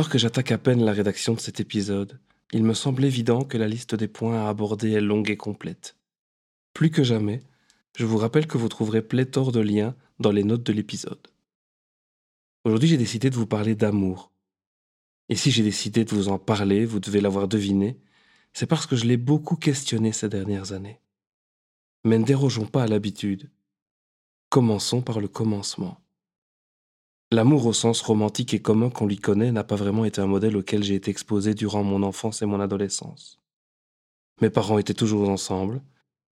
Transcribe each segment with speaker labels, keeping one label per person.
Speaker 1: Alors que j'attaque à peine la rédaction de cet épisode, il me semble évident que la liste des points à aborder est longue et complète. Plus que jamais, je vous rappelle que vous trouverez pléthore de liens dans les notes de l'épisode. Aujourd'hui, j'ai décidé de vous parler d'amour. Et si j'ai décidé de vous en parler, vous devez l'avoir deviné, c'est parce que je l'ai beaucoup questionné ces dernières années. Mais ne dérogeons pas à l'habitude. Commençons par le commencement. L'amour au sens romantique et commun qu'on lui connaît n'a pas vraiment été un modèle auquel j'ai été exposé durant mon enfance et mon adolescence. Mes parents étaient toujours ensemble,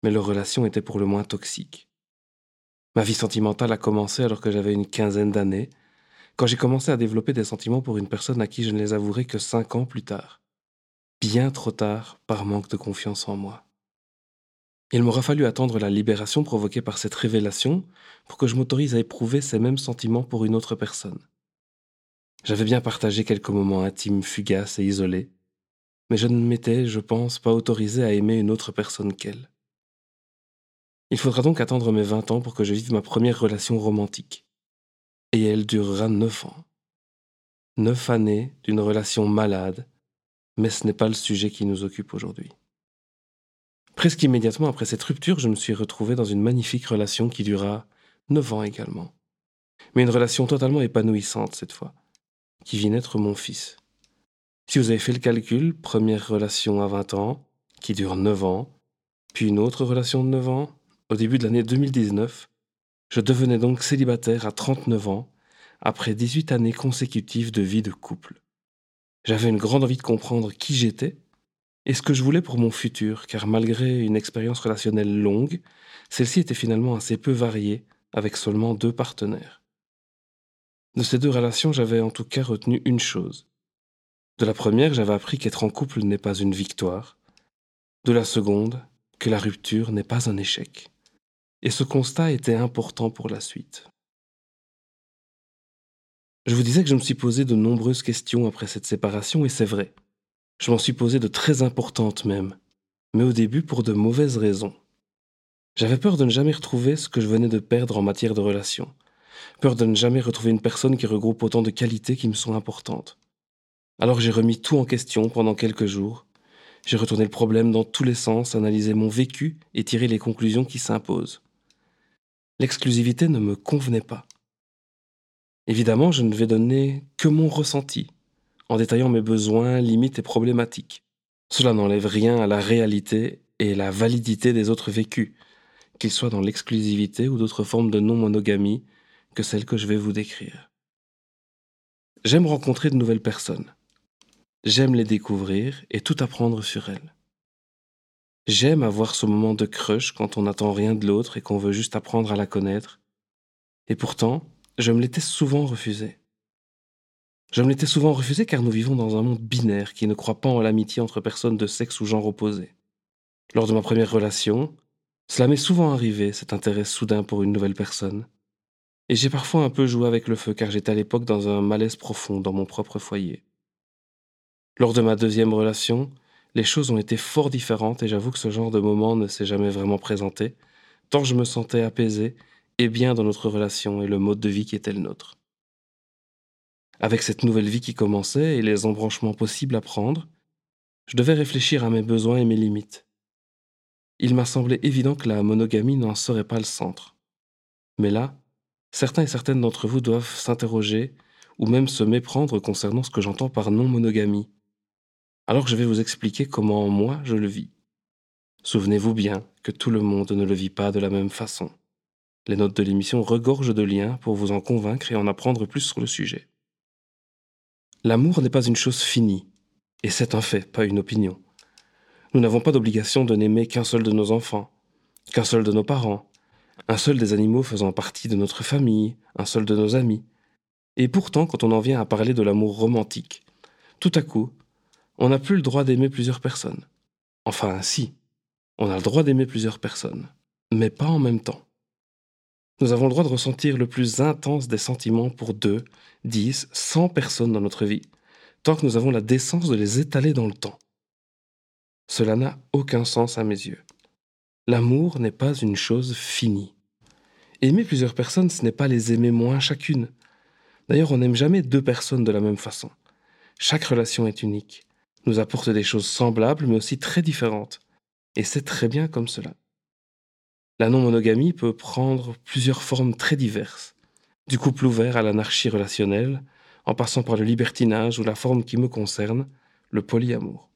Speaker 1: mais leur relation était pour le moins toxique. Ma vie sentimentale a commencé alors que j'avais une quinzaine d'années, quand j'ai commencé à développer des sentiments pour une personne à qui je ne les avouerai que cinq ans plus tard. Bien trop tard par manque de confiance en moi. Il m'aura fallu attendre la libération provoquée par cette révélation pour que je m'autorise à éprouver ces mêmes sentiments pour une autre personne. J'avais bien partagé quelques moments intimes, fugaces et isolés, mais je ne m'étais, je pense, pas autorisé à aimer une autre personne qu'elle. Il faudra donc attendre mes vingt ans pour que je vive ma première relation romantique. Et elle durera neuf ans. Neuf années d'une relation malade, mais ce n'est pas le sujet qui nous occupe aujourd'hui. Presque immédiatement après cette rupture, je me suis retrouvé dans une magnifique relation qui dura neuf ans également. Mais une relation totalement épanouissante cette fois, qui vit naître mon fils. Si vous avez fait le calcul, première relation à 20 ans, qui dure 9 ans, puis une autre relation de 9 ans, au début de l'année 2019, je devenais donc célibataire à 39 ans, après 18 années consécutives de vie de couple. J'avais une grande envie de comprendre qui j'étais et ce que je voulais pour mon futur, car malgré une expérience relationnelle longue, celle-ci était finalement assez peu variée, avec seulement deux partenaires. De ces deux relations, j'avais en tout cas retenu une chose. De la première, j'avais appris qu'être en couple n'est pas une victoire. De la seconde, que la rupture n'est pas un échec. Et ce constat était important pour la suite. Je vous disais que je me suis posé de nombreuses questions après cette séparation, et c'est vrai. Je m'en suis posé de très importantes même, mais au début pour de mauvaises raisons. J'avais peur de ne jamais retrouver ce que je venais de perdre en matière de relations, peur de ne jamais retrouver une personne qui regroupe autant de qualités qui me sont importantes. Alors j'ai remis tout en question pendant quelques jours, j'ai retourné le problème dans tous les sens, analysé mon vécu et tiré les conclusions qui s'imposent. L'exclusivité ne me convenait pas. Évidemment, je ne vais donner que mon ressenti, en détaillant mes besoins, limites et problématiques. Cela n'enlève rien à la réalité et la validité des autres vécus, qu'ils soient dans l'exclusivité ou d'autres formes de non-monogamie que celles que je vais vous décrire. J'aime rencontrer de nouvelles personnes. J'aime les découvrir et tout apprendre sur elles. J'aime avoir ce moment de crush quand on n'attend rien de l'autre et qu'on veut juste apprendre à la connaître. Et pourtant, je me l'étais souvent refusé. Je me l'étais souvent refusé car nous vivons dans un monde binaire qui ne croit pas en l'amitié entre personnes de sexe ou genre opposé. Lors de ma première relation, cela m'est souvent arrivé, cet intérêt soudain pour une nouvelle personne. Et j'ai parfois un peu joué avec le feu car j'étais à l'époque dans un malaise profond dans mon propre foyer. Lors de ma deuxième relation, les choses ont été fort différentes et j'avoue que ce genre de moment ne s'est jamais vraiment présenté, tant je me sentais apaisé et bien dans notre relation et le mode de vie qui était le nôtre. Avec cette nouvelle vie qui commençait et les embranchements possibles à prendre, je devais réfléchir à mes besoins et mes limites. Il m'a semblé évident que la monogamie n'en serait pas le centre. Mais là, certains et certaines d'entre vous doivent s'interroger ou même se méprendre concernant ce que j'entends par non-monogamie. Alors je vais vous expliquer comment moi je le vis. Souvenez-vous bien que tout le monde ne le vit pas de la même façon. Les notes de l'émission regorgent de liens pour vous en convaincre et en apprendre plus sur le sujet. L'amour n'est pas une chose finie, et c'est un fait, pas une opinion. Nous n'avons pas d'obligation de n'aimer qu'un seul de nos enfants, qu'un seul de nos parents, un seul des animaux faisant partie de notre famille, un seul de nos amis. Et pourtant, quand on en vient à parler de l'amour romantique, tout à coup, on n'a plus le droit d'aimer plusieurs personnes. Enfin, si, on a le droit d'aimer plusieurs personnes, mais pas en même temps. Nous avons le droit de ressentir le plus intense des sentiments pour deux, dix, cent personnes dans notre vie, tant que nous avons la décence de les étaler dans le temps. Cela n'a aucun sens à mes yeux. L'amour n'est pas une chose finie. Aimer plusieurs personnes, ce n'est pas les aimer moins chacune. D'ailleurs, on n'aime jamais deux personnes de la même façon. Chaque relation est unique, nous apporte des choses semblables mais aussi très différentes. Et c'est très bien comme cela. La non-monogamie peut prendre plusieurs formes très diverses, du couple ouvert à l'anarchie relationnelle, en passant par le libertinage ou la forme qui me concerne, le polyamour.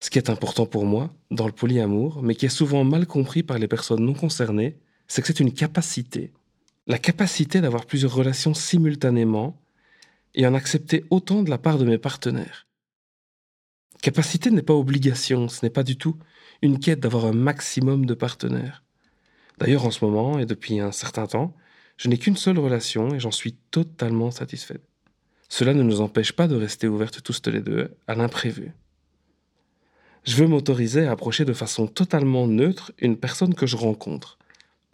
Speaker 1: Ce qui est important pour moi dans le polyamour, mais qui est souvent mal compris par les personnes non concernées, c'est que c'est une capacité. La capacité d'avoir plusieurs relations simultanément et en accepter autant de la part de mes partenaires. Capacité n'est pas obligation, ce n'est pas du tout une quête d'avoir un maximum de partenaires. D'ailleurs, en ce moment, et depuis un certain temps, je n'ai qu'une seule relation et j'en suis totalement satisfait. Cela ne nous empêche pas de rester ouvertes tous les deux à l'imprévu. Je veux m'autoriser à approcher de façon totalement neutre une personne que je rencontre,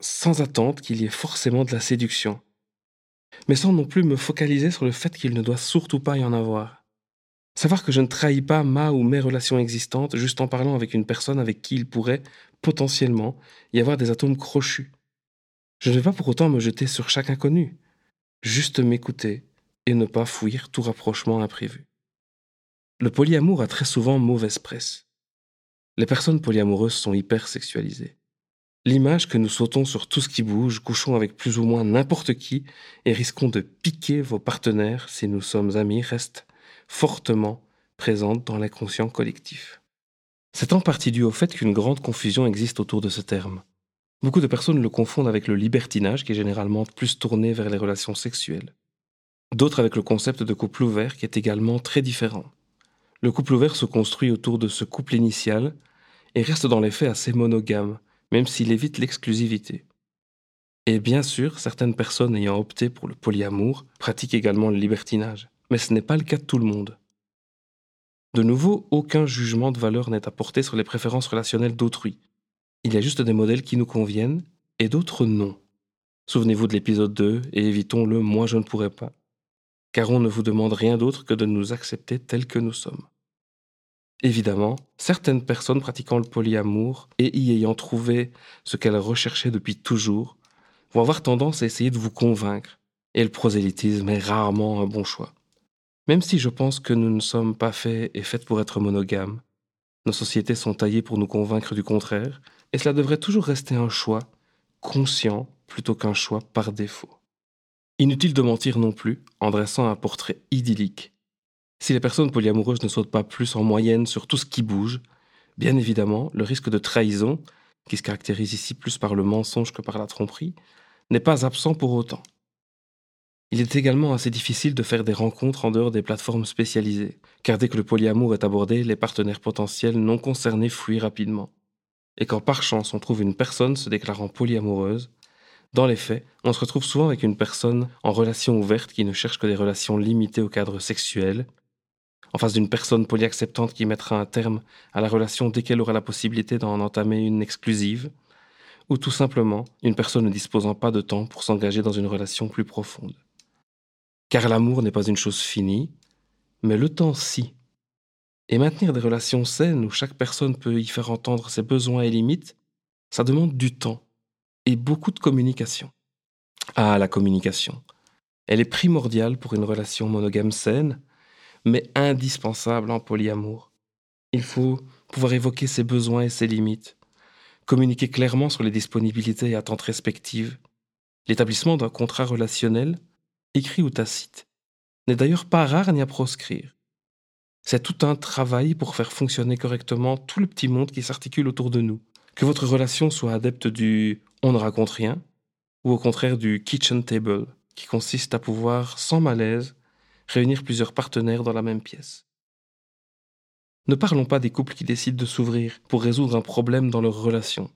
Speaker 1: sans attendre qu'il y ait forcément de la séduction, mais sans non plus me focaliser sur le fait qu'il ne doit surtout pas y en avoir. Savoir que je ne trahis pas ma ou mes relations existantes juste en parlant avec une personne avec qui il pourrait, potentiellement, y avoir des atomes crochus. Je ne vais pas pour autant me jeter sur chaque inconnu, juste m'écouter et ne pas fuir tout rapprochement imprévu. Le polyamour a très souvent mauvaise presse. Les personnes polyamoureuses sont hyper sexualisées. L'image que nous sautons sur tout ce qui bouge, couchons avec plus ou moins n'importe qui et risquons de piquer vos partenaires si nous sommes amis reste fortement présente dans l'inconscient collectif. C'est en partie dû au fait qu'une grande confusion existe autour de ce terme. Beaucoup de personnes le confondent avec le libertinage qui est généralement plus tourné vers les relations sexuelles. D'autres avec le concept de couple ouvert qui est également très différent. Le couple ouvert se construit autour de ce couple initial et reste dans les faits assez monogame, même s'il évite l'exclusivité. Et bien sûr, certaines personnes ayant opté pour le polyamour pratiquent également le libertinage, mais ce n'est pas le cas de tout le monde. De nouveau, aucun jugement de valeur n'est apporté sur les préférences relationnelles d'autrui. Il y a juste des modèles qui nous conviennent et d'autres non. Souvenez-vous de l'épisode 2 et évitons le moi je ne pourrais pas. Car on ne vous demande rien d'autre que de nous accepter tels que nous sommes. Évidemment, certaines personnes pratiquant le polyamour et y ayant trouvé ce qu'elles recherchaient depuis toujours vont avoir tendance à essayer de vous convaincre, et le prosélytisme est rarement un bon choix. Même si je pense que nous ne sommes pas faits et faites pour être monogames, nos sociétés sont taillées pour nous convaincre du contraire, et cela devrait toujours rester un choix conscient plutôt qu'un choix par défaut. Inutile de mentir non plus en dressant un portrait idyllique si les personnes polyamoureuses ne sautent pas plus en moyenne sur tout ce qui bouge, bien évidemment, le risque de trahison, qui se caractérise ici plus par le mensonge que par la tromperie, n'est pas absent pour autant. Il est également assez difficile de faire des rencontres en dehors des plateformes spécialisées, car dès que le polyamour est abordé, les partenaires potentiels non concernés fuient rapidement. Et quand par chance on trouve une personne se déclarant polyamoureuse, dans les faits, on se retrouve souvent avec une personne en relation ouverte qui ne cherche que des relations limitées au cadre sexuel, en face d'une personne polyacceptante qui mettra un terme à la relation dès qu'elle aura la possibilité d'en entamer une exclusive, ou tout simplement une personne ne disposant pas de temps pour s'engager dans une relation plus profonde. Car l'amour n'est pas une chose finie, mais le temps si. Et maintenir des relations saines où chaque personne peut y faire entendre ses besoins et limites, ça demande du temps et beaucoup de communication. Ah, la communication. Elle est primordiale pour une relation monogame saine, mais indispensable en polyamour. Il faut pouvoir évoquer ses besoins et ses limites, communiquer clairement sur les disponibilités et attentes respectives. L'établissement d'un contrat relationnel, écrit ou tacite, n'est d'ailleurs pas rare ni à proscrire. C'est tout un travail pour faire fonctionner correctement tout le petit monde qui s'articule autour de nous. Que votre relation soit adepte du on ne raconte rien, ou au contraire du kitchen table, qui consiste à pouvoir, sans malaise, réunir plusieurs partenaires dans la même pièce. Ne parlons pas des couples qui décident de s'ouvrir pour résoudre un problème dans leur relation.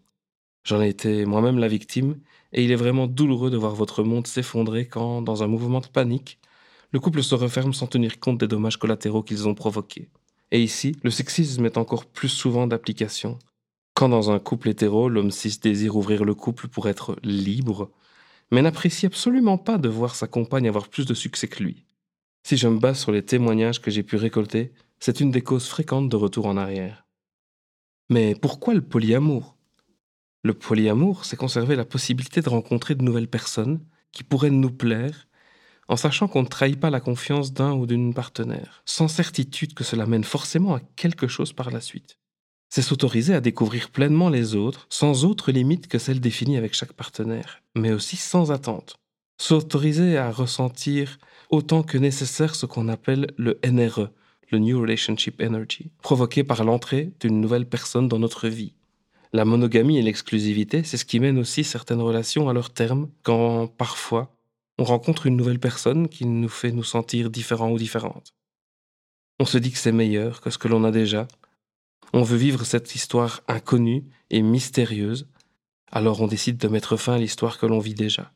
Speaker 1: J'en ai été moi-même la victime, et il est vraiment douloureux de voir votre monde s'effondrer quand, dans un mouvement de panique, le couple se referme sans tenir compte des dommages collatéraux qu'ils ont provoqués. Et ici, le sexisme est encore plus souvent d'application. Quand dans un couple hétéro, l'homme cis désire ouvrir le couple pour être libre, mais n'apprécie absolument pas de voir sa compagne avoir plus de succès que lui. Si je me base sur les témoignages que j'ai pu récolter, c'est une des causes fréquentes de retour en arrière. Mais pourquoi le polyamour? Le polyamour, c'est conserver la possibilité de rencontrer de nouvelles personnes qui pourraient nous plaire, en sachant qu'on ne trahit pas la confiance d'un ou d'une partenaire, sans certitude que cela mène forcément à quelque chose par la suite. C'est s'autoriser à découvrir pleinement les autres, sans autre limite que celle définie avec chaque partenaire, mais aussi sans attente. S'autoriser à ressentir autant que nécessaire ce qu'on appelle le NRE, le New Relationship Energy, provoqué par l'entrée d'une nouvelle personne dans notre vie. La monogamie et l'exclusivité, c'est ce qui mène aussi certaines relations à leur terme, quand parfois on rencontre une nouvelle personne qui nous fait nous sentir différents ou différentes. On se dit que c'est meilleur que ce que l'on a déjà. On veut vivre cette histoire inconnue et mystérieuse, alors on décide de mettre fin à l'histoire que l'on vit déjà.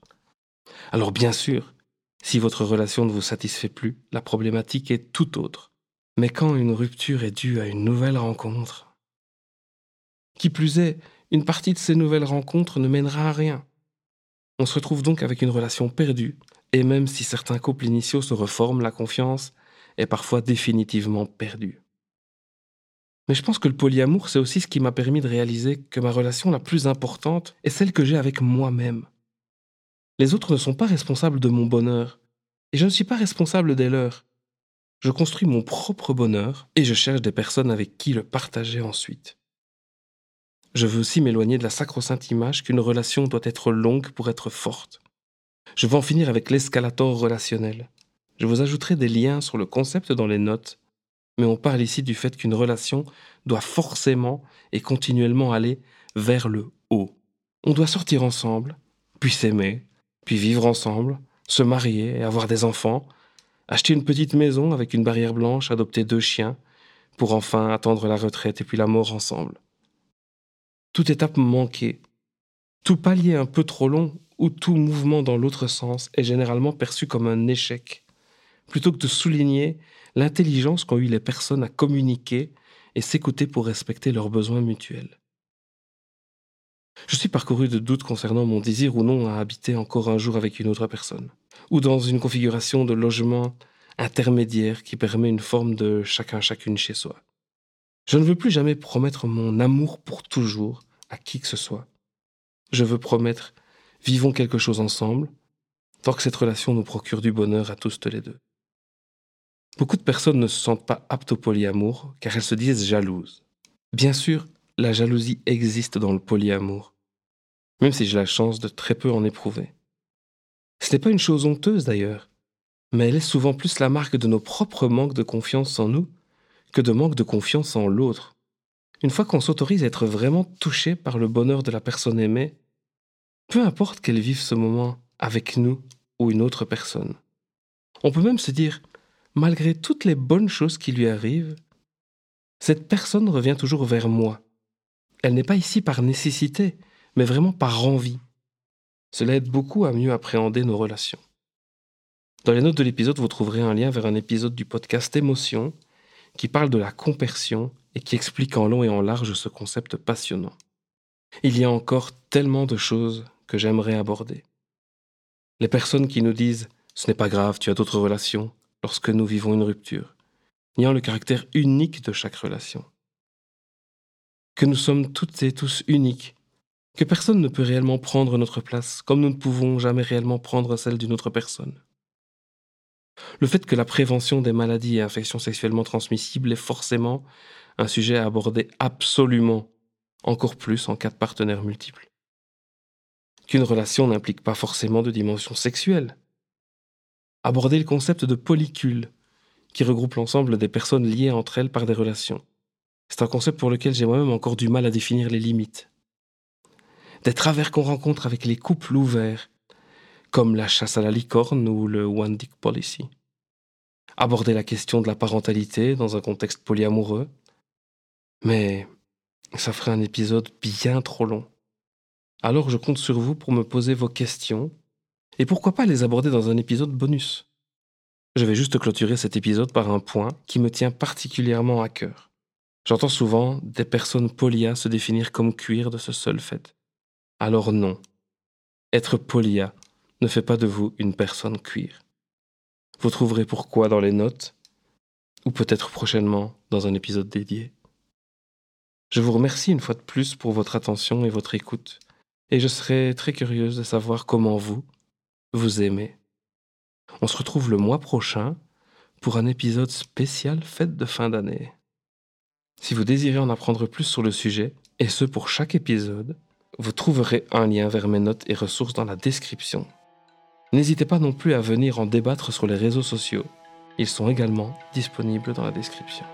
Speaker 1: Alors bien sûr, si votre relation ne vous satisfait plus, la problématique est tout autre. Mais quand une rupture est due à une nouvelle rencontre, qui plus est, une partie de ces nouvelles rencontres ne mènera à rien. On se retrouve donc avec une relation perdue, et même si certains couples initiaux se reforment, la confiance est parfois définitivement perdue. Mais je pense que le polyamour, c'est aussi ce qui m'a permis de réaliser que ma relation la plus importante est celle que j'ai avec moi-même. Les autres ne sont pas responsables de mon bonheur, et je ne suis pas responsable des leurs. Je construis mon propre bonheur et je cherche des personnes avec qui le partager ensuite. Je veux aussi m'éloigner de la sacro-sainte image qu'une relation doit être longue pour être forte. Je veux en finir avec l'escalator relationnel. Je vous ajouterai des liens sur le concept dans les notes, mais on parle ici du fait qu'une relation doit forcément et continuellement aller vers le haut. On doit sortir ensemble, puis s'aimer, puis vivre ensemble, se marier et avoir des enfants, acheter une petite maison avec une barrière blanche, adopter deux chiens, pour enfin attendre la retraite et puis la mort ensemble. Toute étape manquée, tout palier un peu trop long ou tout mouvement dans l'autre sens est généralement perçu comme un échec, plutôt que de souligner l'intelligence qu'ont eu les personnes à communiquer et s'écouter pour respecter leurs besoins mutuels. Je suis parcouru de doutes concernant mon désir ou non à habiter encore un jour avec une autre personne, ou dans une configuration de logement intermédiaire qui permet une forme de chacun chacune chez soi. Je ne veux plus jamais promettre mon amour pour toujours à qui que ce soit. Je veux promettre vivons quelque chose ensemble, tant que cette relation nous procure du bonheur à tous les deux. Beaucoup de personnes ne se sentent pas aptes au polyamour car elles se disent jalouses. Bien sûr, la jalousie existe dans le polyamour, même si j'ai la chance de très peu en éprouver. Ce n'est pas une chose honteuse d'ailleurs, mais elle est souvent plus la marque de nos propres manques de confiance en nous que de manque de confiance en l'autre. Une fois qu'on s'autorise à être vraiment touché par le bonheur de la personne aimée, peu importe qu'elle vive ce moment avec nous ou une autre personne. On peut même se dire, malgré toutes les bonnes choses qui lui arrivent, cette personne revient toujours vers moi. Elle n'est pas ici par nécessité, mais vraiment par envie. Cela aide beaucoup à mieux appréhender nos relations. Dans les notes de l'épisode, vous trouverez un lien vers un épisode du podcast Émotion qui parle de la compersion et qui explique en long et en large ce concept passionnant. Il y a encore tellement de choses que j'aimerais aborder. Les personnes qui nous disent ce n'est pas grave, tu as d'autres relations lorsque nous vivons une rupture, niant le caractère unique de chaque relation que nous sommes toutes et tous uniques, que personne ne peut réellement prendre notre place, comme nous ne pouvons jamais réellement prendre celle d'une autre personne. Le fait que la prévention des maladies et infections sexuellement transmissibles est forcément un sujet à aborder absolument, encore plus en cas de partenaires multiples. Qu'une relation n'implique pas forcément de dimension sexuelle. Aborder le concept de polycule, qui regroupe l'ensemble des personnes liées entre elles par des relations. C'est un concept pour lequel j'ai moi-même encore du mal à définir les limites. Des travers qu'on rencontre avec les couples ouverts, comme la chasse à la licorne ou le One Dick Policy. Aborder la question de la parentalité dans un contexte polyamoureux. Mais ça ferait un épisode bien trop long. Alors je compte sur vous pour me poser vos questions, et pourquoi pas les aborder dans un épisode bonus. Je vais juste clôturer cet épisode par un point qui me tient particulièrement à cœur. J'entends souvent des personnes polia se définir comme cuir de ce seul fait. Alors non. Être polia ne fait pas de vous une personne cuir. Vous trouverez pourquoi dans les notes, ou peut-être prochainement dans un épisode dédié. Je vous remercie une fois de plus pour votre attention et votre écoute, et je serai très curieuse de savoir comment vous, vous aimez. On se retrouve le mois prochain pour un épisode spécial fête de fin d'année. Si vous désirez en apprendre plus sur le sujet, et ce pour chaque épisode, vous trouverez un lien vers mes notes et ressources dans la description. N'hésitez pas non plus à venir en débattre sur les réseaux sociaux. Ils sont également disponibles dans la description.